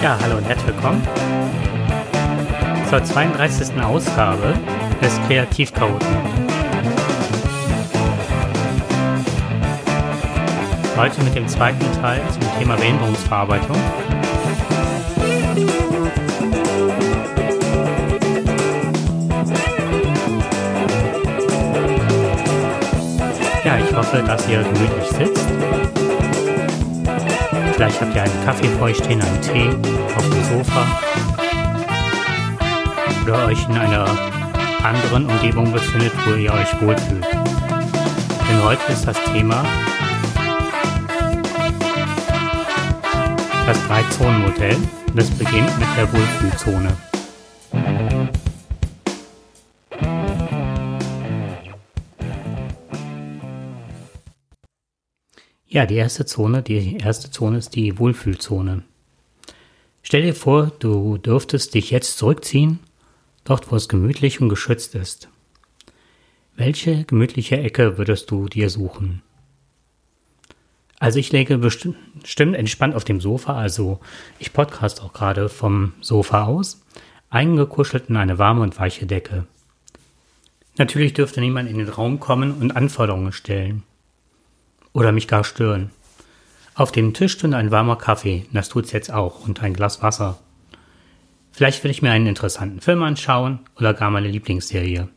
Ja, hallo und herzlich willkommen zur 32. Ausgabe des Kreativchaoten. Heute mit dem zweiten Teil zum Thema Behinderungsverarbeitung. Ja, ich hoffe, dass ihr gemütlich sitzt Vielleicht habt ihr einen Kaffee vor euch stehen, einen Tee auf dem Sofa oder euch in einer anderen Umgebung befindet, wo ihr euch wohlfühlt. Denn heute ist das Thema das Drei-Zonen-Modell. Das beginnt mit der Wohlfühlzone. Ja, die erste Zone, die erste Zone ist die Wohlfühlzone. Stell dir vor, du dürftest dich jetzt zurückziehen, dort wo es gemütlich und geschützt ist. Welche gemütliche Ecke würdest du dir suchen? Also ich lege bestimmt entspannt auf dem Sofa, also ich podcast auch gerade vom Sofa aus, eingekuschelt in eine warme und weiche Decke. Natürlich dürfte niemand in den Raum kommen und Anforderungen stellen oder mich gar stören. Auf dem Tisch stünde ein warmer Kaffee, das tut's jetzt auch, und ein Glas Wasser. Vielleicht will ich mir einen interessanten Film anschauen oder gar meine Lieblingsserie.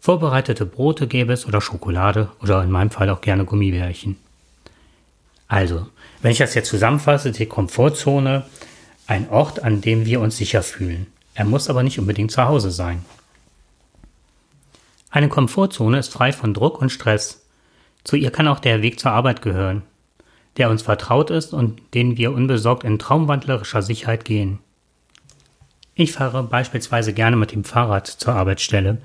Vorbereitete Brote gäbe es oder Schokolade oder in meinem Fall auch gerne Gummibärchen. Also, wenn ich das jetzt zusammenfasse, die Komfortzone, ein Ort, an dem wir uns sicher fühlen. Er muss aber nicht unbedingt zu Hause sein. Eine Komfortzone ist frei von Druck und Stress. Zu ihr kann auch der Weg zur Arbeit gehören, der uns vertraut ist und den wir unbesorgt in traumwandlerischer Sicherheit gehen. Ich fahre beispielsweise gerne mit dem Fahrrad zur Arbeitsstelle,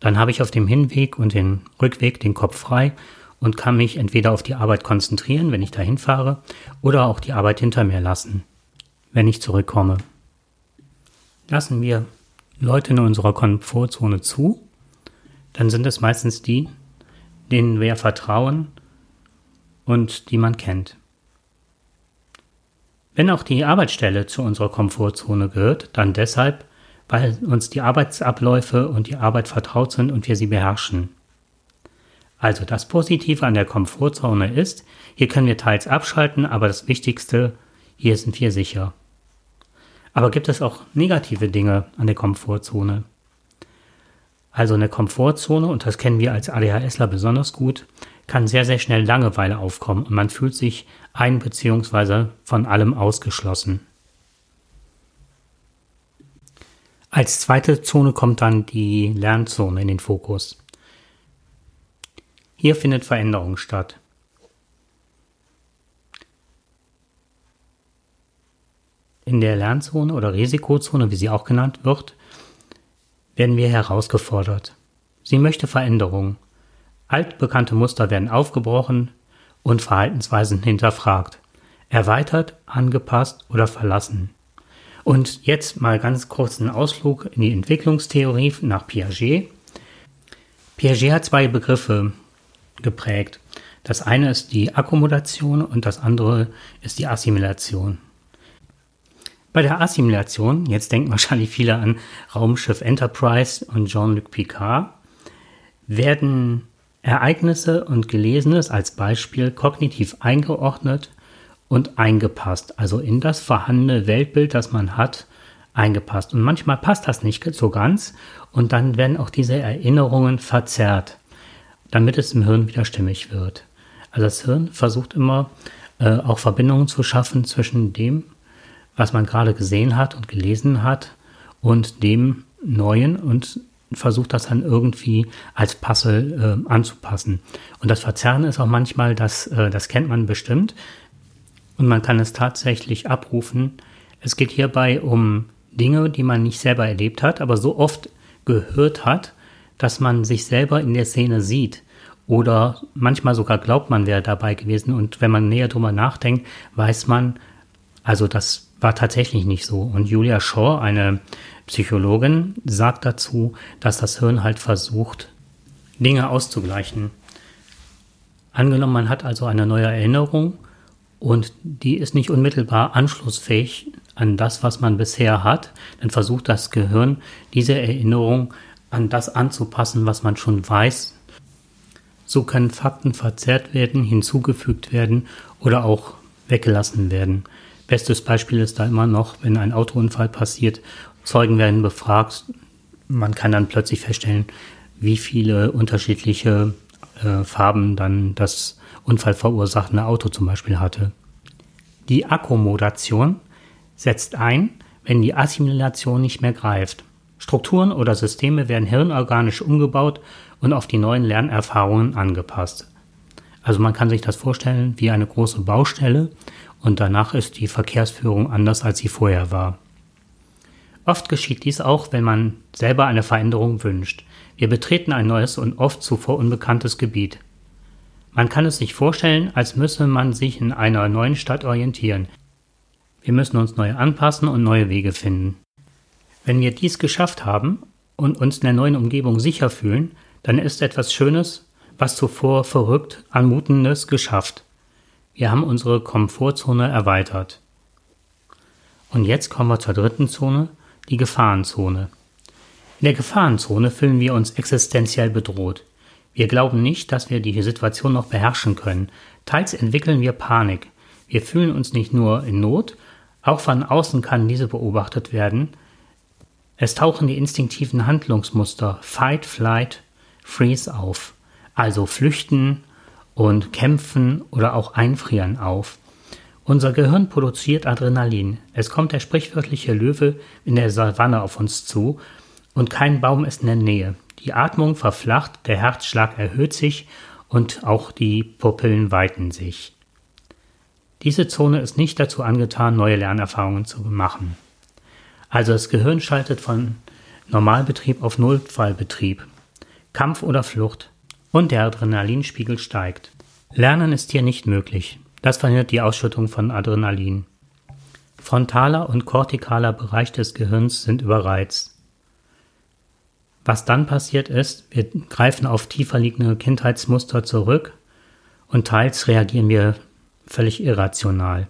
dann habe ich auf dem Hinweg und dem Rückweg den Kopf frei und kann mich entweder auf die Arbeit konzentrieren, wenn ich dahin fahre, oder auch die Arbeit hinter mir lassen, wenn ich zurückkomme. Lassen wir Leute in unserer Komfortzone zu, dann sind es meistens die, denen wir vertrauen und die man kennt. Wenn auch die Arbeitsstelle zu unserer Komfortzone gehört, dann deshalb, weil uns die Arbeitsabläufe und die Arbeit vertraut sind und wir sie beherrschen. Also das Positive an der Komfortzone ist, hier können wir teils abschalten, aber das Wichtigste, hier sind wir sicher. Aber gibt es auch negative Dinge an der Komfortzone? Also eine Komfortzone, und das kennen wir als ADHSler besonders gut, kann sehr, sehr schnell Langeweile aufkommen und man fühlt sich ein- bzw. von allem ausgeschlossen. Als zweite Zone kommt dann die Lernzone in den Fokus. Hier findet Veränderung statt. In der Lernzone oder Risikozone, wie sie auch genannt wird, werden wir herausgefordert. Sie möchte Veränderung. Altbekannte Muster werden aufgebrochen und Verhaltensweisen hinterfragt, erweitert, angepasst oder verlassen. Und jetzt mal ganz kurz einen Ausflug in die Entwicklungstheorie nach Piaget. Piaget hat zwei Begriffe geprägt. Das eine ist die Akkommodation und das andere ist die Assimilation. Bei der Assimilation, jetzt denken wahrscheinlich viele an Raumschiff Enterprise und Jean-Luc Picard, werden Ereignisse und Gelesenes als Beispiel kognitiv eingeordnet und eingepasst, also in das vorhandene Weltbild, das man hat, eingepasst. Und manchmal passt das nicht so ganz und dann werden auch diese Erinnerungen verzerrt, damit es im Hirn wieder stimmig wird. Also das Hirn versucht immer äh, auch Verbindungen zu schaffen zwischen dem, was man gerade gesehen hat und gelesen hat und dem Neuen und versucht das dann irgendwie als Puzzle äh, anzupassen. Und das Verzerren ist auch manchmal, das, äh, das kennt man bestimmt und man kann es tatsächlich abrufen. Es geht hierbei um Dinge, die man nicht selber erlebt hat, aber so oft gehört hat, dass man sich selber in der Szene sieht. Oder manchmal sogar glaubt man wäre dabei gewesen. Und wenn man näher drüber nachdenkt, weiß man, also das war tatsächlich nicht so. Und Julia Shaw, eine Psychologin, sagt dazu, dass das Hirn halt versucht, Dinge auszugleichen. Angenommen, man hat also eine neue Erinnerung und die ist nicht unmittelbar anschlussfähig an das, was man bisher hat, dann versucht das Gehirn, diese Erinnerung an das anzupassen, was man schon weiß. So können Fakten verzerrt werden, hinzugefügt werden oder auch weggelassen werden. Bestes Beispiel ist da immer noch, wenn ein Autounfall passiert, Zeugen werden befragt, man kann dann plötzlich feststellen, wie viele unterschiedliche äh, Farben dann das unfallverursachende Auto zum Beispiel hatte. Die Akkommodation setzt ein, wenn die Assimilation nicht mehr greift. Strukturen oder Systeme werden hirnorganisch umgebaut und auf die neuen Lernerfahrungen angepasst. Also man kann sich das vorstellen wie eine große Baustelle und danach ist die Verkehrsführung anders, als sie vorher war. Oft geschieht dies auch, wenn man selber eine Veränderung wünscht. Wir betreten ein neues und oft zuvor unbekanntes Gebiet. Man kann es sich vorstellen, als müsse man sich in einer neuen Stadt orientieren. Wir müssen uns neu anpassen und neue Wege finden. Wenn wir dies geschafft haben und uns in der neuen Umgebung sicher fühlen, dann ist etwas Schönes, was zuvor verrückt, anmutendes geschafft. Wir haben unsere Komfortzone erweitert. Und jetzt kommen wir zur dritten Zone, die Gefahrenzone. In der Gefahrenzone fühlen wir uns existenziell bedroht. Wir glauben nicht, dass wir die Situation noch beherrschen können. Teils entwickeln wir Panik. Wir fühlen uns nicht nur in Not, auch von außen kann diese beobachtet werden. Es tauchen die instinktiven Handlungsmuster Fight, Flight, Freeze auf, also flüchten und kämpfen oder auch einfrieren auf. Unser Gehirn produziert Adrenalin. Es kommt der sprichwörtliche Löwe in der Savanne auf uns zu und kein Baum ist in der Nähe. Die Atmung verflacht, der Herzschlag erhöht sich und auch die Pupillen weiten sich. Diese Zone ist nicht dazu angetan, neue Lernerfahrungen zu machen. Also das Gehirn schaltet von Normalbetrieb auf Notfallbetrieb, Kampf oder Flucht und der Adrenalinspiegel steigt. Lernen ist hier nicht möglich. Das verhindert die Ausschüttung von Adrenalin. Frontaler und kortikaler Bereich des Gehirns sind überreizt. Was dann passiert ist, wir greifen auf tiefer liegende Kindheitsmuster zurück und teils reagieren wir völlig irrational.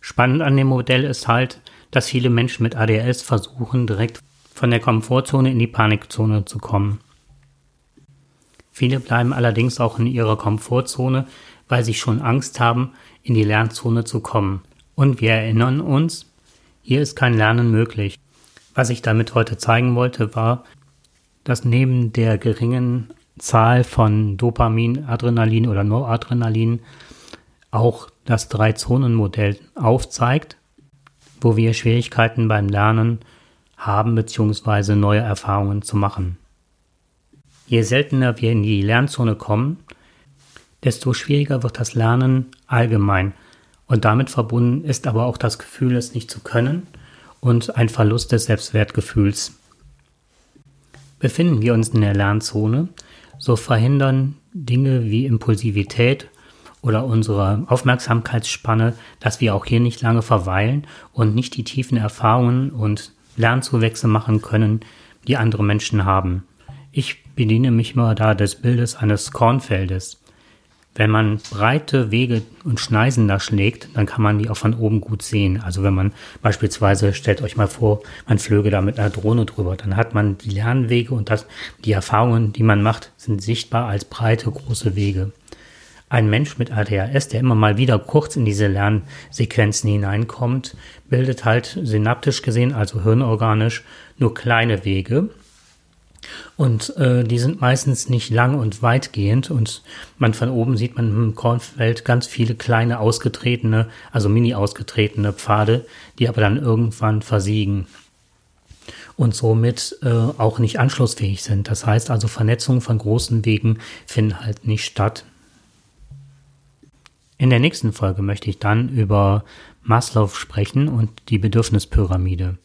Spannend an dem Modell ist halt, dass viele Menschen mit ADS versuchen, direkt von der Komfortzone in die Panikzone zu kommen. Viele bleiben allerdings auch in ihrer Komfortzone, weil sie schon Angst haben, in die Lernzone zu kommen. Und wir erinnern uns, hier ist kein Lernen möglich. Was ich damit heute zeigen wollte, war, dass neben der geringen Zahl von Dopamin, Adrenalin oder Noradrenalin auch das Drei-Zonen-Modell aufzeigt, wo wir Schwierigkeiten beim Lernen haben bzw. neue Erfahrungen zu machen. Je seltener wir in die Lernzone kommen, desto schwieriger wird das Lernen allgemein. Und damit verbunden ist aber auch das Gefühl, es nicht zu können und ein Verlust des Selbstwertgefühls. Befinden wir uns in der Lernzone, so verhindern Dinge wie Impulsivität oder unsere Aufmerksamkeitsspanne, dass wir auch hier nicht lange verweilen und nicht die tiefen Erfahrungen und Lernzuwächse machen können, die andere Menschen haben. Ich bediene mich mal da des Bildes eines Kornfeldes. Wenn man breite Wege und Schneisen da schlägt, dann kann man die auch von oben gut sehen. Also wenn man beispielsweise, stellt euch mal vor, man flöge da mit einer Drohne drüber, dann hat man die Lernwege und das, die Erfahrungen, die man macht, sind sichtbar als breite, große Wege. Ein Mensch mit ADHS, der immer mal wieder kurz in diese Lernsequenzen hineinkommt, bildet halt synaptisch gesehen, also hirnorganisch, nur kleine Wege, und äh, die sind meistens nicht lang und weitgehend und man von oben sieht man im Kornfeld ganz viele kleine ausgetretene, also mini ausgetretene Pfade, die aber dann irgendwann versiegen und somit äh, auch nicht anschlussfähig sind. Das heißt also Vernetzungen von großen Wegen finden halt nicht statt. In der nächsten Folge möchte ich dann über Maslow sprechen und die Bedürfnispyramide.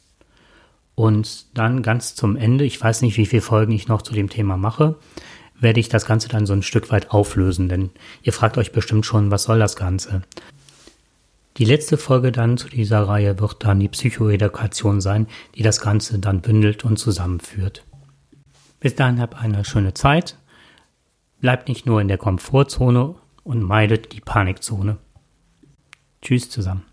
Und dann ganz zum Ende, ich weiß nicht, wie viele Folgen ich noch zu dem Thema mache, werde ich das Ganze dann so ein Stück weit auflösen, denn ihr fragt euch bestimmt schon, was soll das Ganze? Die letzte Folge dann zu dieser Reihe wird dann die Psychoedukation sein, die das Ganze dann bündelt und zusammenführt. Bis dahin habt eine schöne Zeit. Bleibt nicht nur in der Komfortzone, und meidet die Panikzone. Tschüss zusammen.